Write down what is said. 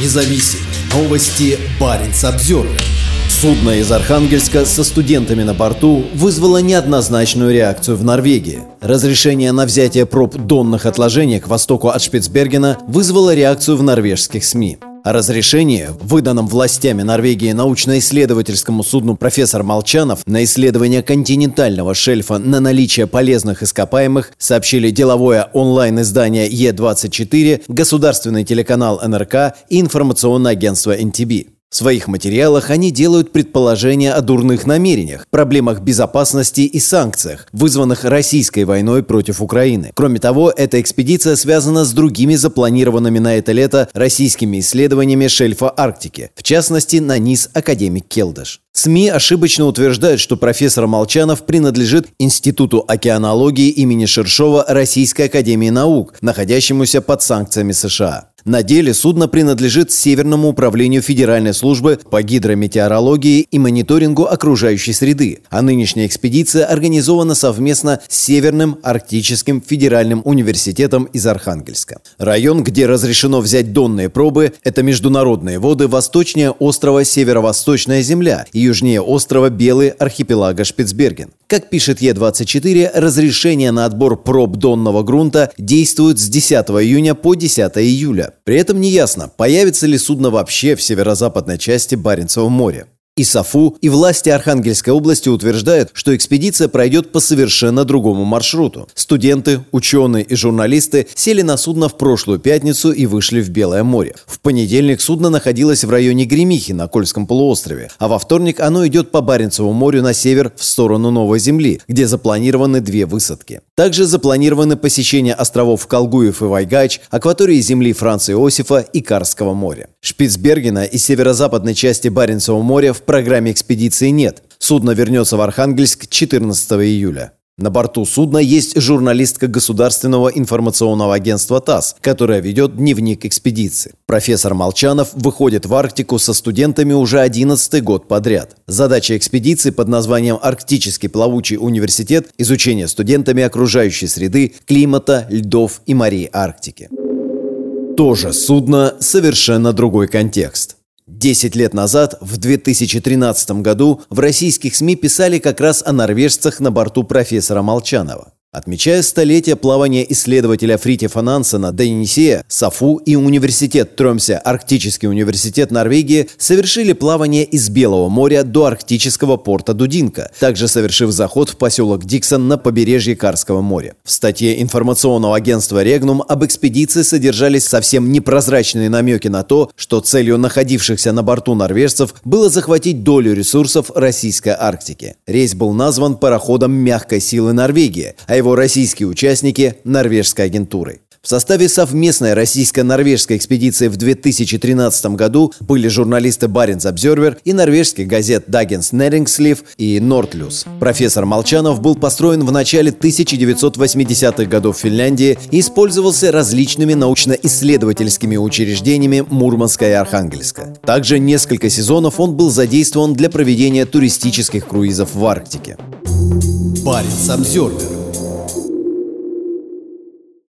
независим. Новости Баренц Обзервер. Судно из Архангельска со студентами на борту вызвало неоднозначную реакцию в Норвегии. Разрешение на взятие проб донных отложений к востоку от Шпицбергена вызвало реакцию в норвежских СМИ. О разрешении, выданном властями Норвегии научно-исследовательскому судну «Профессор Молчанов» на исследование континентального шельфа на наличие полезных ископаемых, сообщили деловое онлайн-издание Е24, государственный телеканал НРК и информационное агентство НТБ. В своих материалах они делают предположения о дурных намерениях, проблемах безопасности и санкциях, вызванных российской войной против Украины. Кроме того, эта экспедиция связана с другими запланированными на это лето российскими исследованиями шельфа Арктики, в частности, на низ академик Келдыш. СМИ ошибочно утверждают, что профессор Молчанов принадлежит Институту океанологии имени Шершова Российской академии наук, находящемуся под санкциями США. На деле судно принадлежит Северному управлению Федеральной службы по гидрометеорологии и мониторингу окружающей среды, а нынешняя экспедиция организована совместно с Северным Арктическим федеральным университетом из Архангельска. Район, где разрешено взять донные пробы, это международные воды восточнее острова Северо-Восточная земля и южнее острова Белый архипелага Шпицберген. Как пишет Е24, разрешение на отбор проб донного грунта действует с 10 июня по 10 июля. При этом неясно, появится ли судно вообще в северо-западной части Баренцева моря. И САФУ, и власти Архангельской области утверждают, что экспедиция пройдет по совершенно другому маршруту. Студенты, ученые и журналисты сели на судно в прошлую пятницу и вышли в Белое море. В понедельник судно находилось в районе Гремихи на Кольском полуострове, а во вторник оно идет по Баренцеву морю на север в сторону Новой Земли, где запланированы две высадки. Также запланированы посещения островов Колгуев и Вайгач, акватории земли Франца Иосифа и Карского моря. Шпицбергена и северо-западной части Баренцева моря в программе экспедиции нет. Судно вернется в Архангельск 14 июля. На борту судна есть журналистка Государственного информационного агентства ТАСС, которая ведет дневник экспедиции. Профессор Молчанов выходит в Арктику со студентами уже 11 год подряд. Задача экспедиции под названием «Арктический плавучий университет» – изучение студентами окружающей среды, климата, льдов и морей Арктики. Тоже судно, совершенно другой контекст. Десять лет назад, в 2013 году, в российских СМИ писали как раз о норвежцах на борту профессора Молчанова. Отмечая столетие плавания исследователя Фритьефа Нансена до Енисея, САФУ и университет Тромсе, Арктический университет Норвегии, совершили плавание из Белого моря до арктического порта Дудинка, также совершив заход в поселок Диксон на побережье Карского моря. В статье информационного агентства «Регнум» об экспедиции содержались совсем непрозрачные намеки на то, что целью находившихся на борту норвежцев было захватить долю ресурсов российской Арктики. Рейс был назван пароходом мягкой силы Норвегии, а его его российские участники норвежской агентурой. В составе совместной российско-норвежской экспедиции в 2013 году были журналисты Баренц Обзервер и норвежских газет Дагенс Нерингслив и Нортлюс. Профессор Молчанов был построен в начале 1980-х годов в Финляндии и использовался различными научно-исследовательскими учреждениями Мурманска и Архангельска. Также несколько сезонов он был задействован для проведения туристических круизов в Арктике. Баренц Обзервер